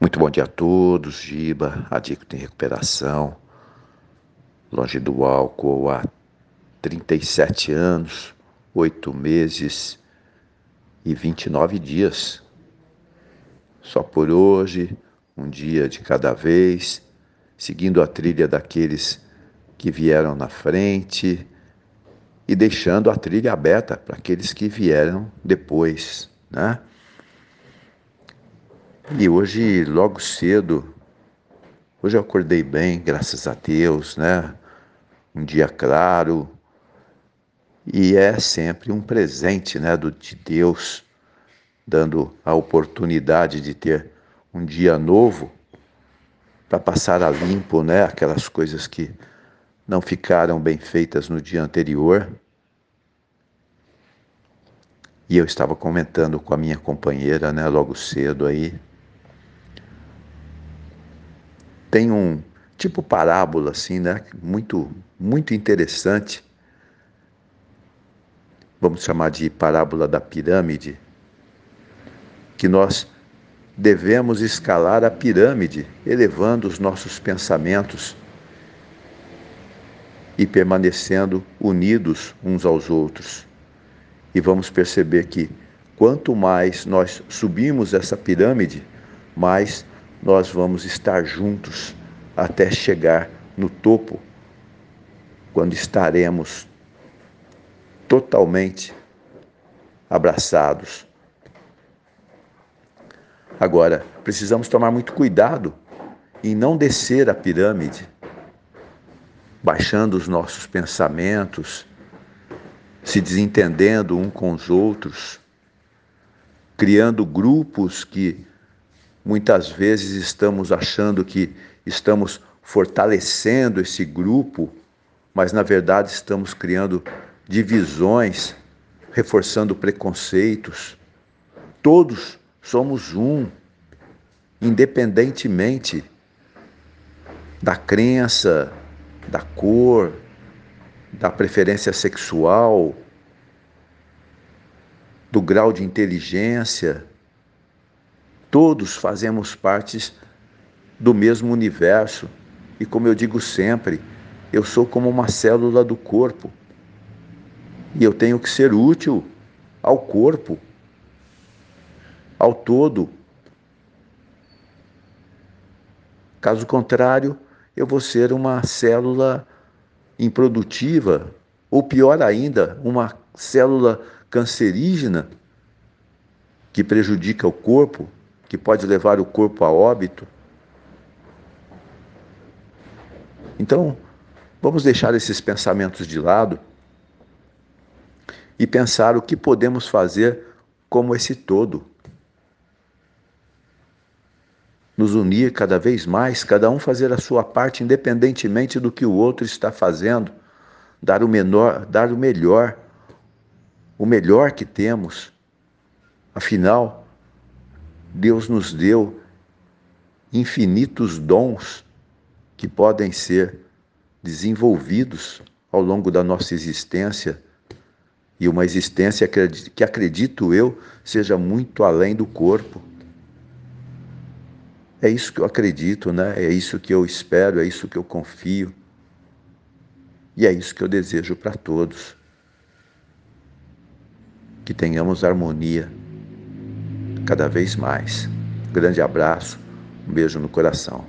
Muito bom dia a todos, Giba, adicto em recuperação, longe do álcool há 37 anos, 8 meses e 29 dias. Só por hoje, um dia de cada vez, seguindo a trilha daqueles que vieram na frente e deixando a trilha aberta para aqueles que vieram depois, né? E hoje, logo cedo, hoje eu acordei bem, graças a Deus, né? Um dia claro. E é sempre um presente, né, do, de Deus, dando a oportunidade de ter um dia novo para passar a limpo, né, aquelas coisas que não ficaram bem feitas no dia anterior. E eu estava comentando com a minha companheira, né, logo cedo aí, tem um tipo parábola assim, né? Muito, muito interessante. Vamos chamar de parábola da pirâmide, que nós devemos escalar a pirâmide, elevando os nossos pensamentos e permanecendo unidos uns aos outros. E vamos perceber que quanto mais nós subimos essa pirâmide, mais nós vamos estar juntos até chegar no topo, quando estaremos totalmente abraçados. Agora, precisamos tomar muito cuidado em não descer a pirâmide, baixando os nossos pensamentos, se desentendendo um com os outros, criando grupos que Muitas vezes estamos achando que estamos fortalecendo esse grupo, mas na verdade estamos criando divisões, reforçando preconceitos. Todos somos um, independentemente da crença, da cor, da preferência sexual, do grau de inteligência, Todos fazemos parte do mesmo universo. E como eu digo sempre, eu sou como uma célula do corpo. E eu tenho que ser útil ao corpo, ao todo. Caso contrário, eu vou ser uma célula improdutiva, ou pior ainda, uma célula cancerígena que prejudica o corpo que pode levar o corpo a óbito. Então, vamos deixar esses pensamentos de lado e pensar o que podemos fazer como esse todo. Nos unir cada vez mais, cada um fazer a sua parte, independentemente do que o outro está fazendo, dar o menor, dar o melhor, o melhor que temos. Afinal, Deus nos deu infinitos dons que podem ser desenvolvidos ao longo da nossa existência e uma existência que acredito eu seja muito além do corpo. É isso que eu acredito, né? É isso que eu espero, é isso que eu confio. E é isso que eu desejo para todos. Que tenhamos harmonia cada vez mais. Grande abraço, um beijo no coração.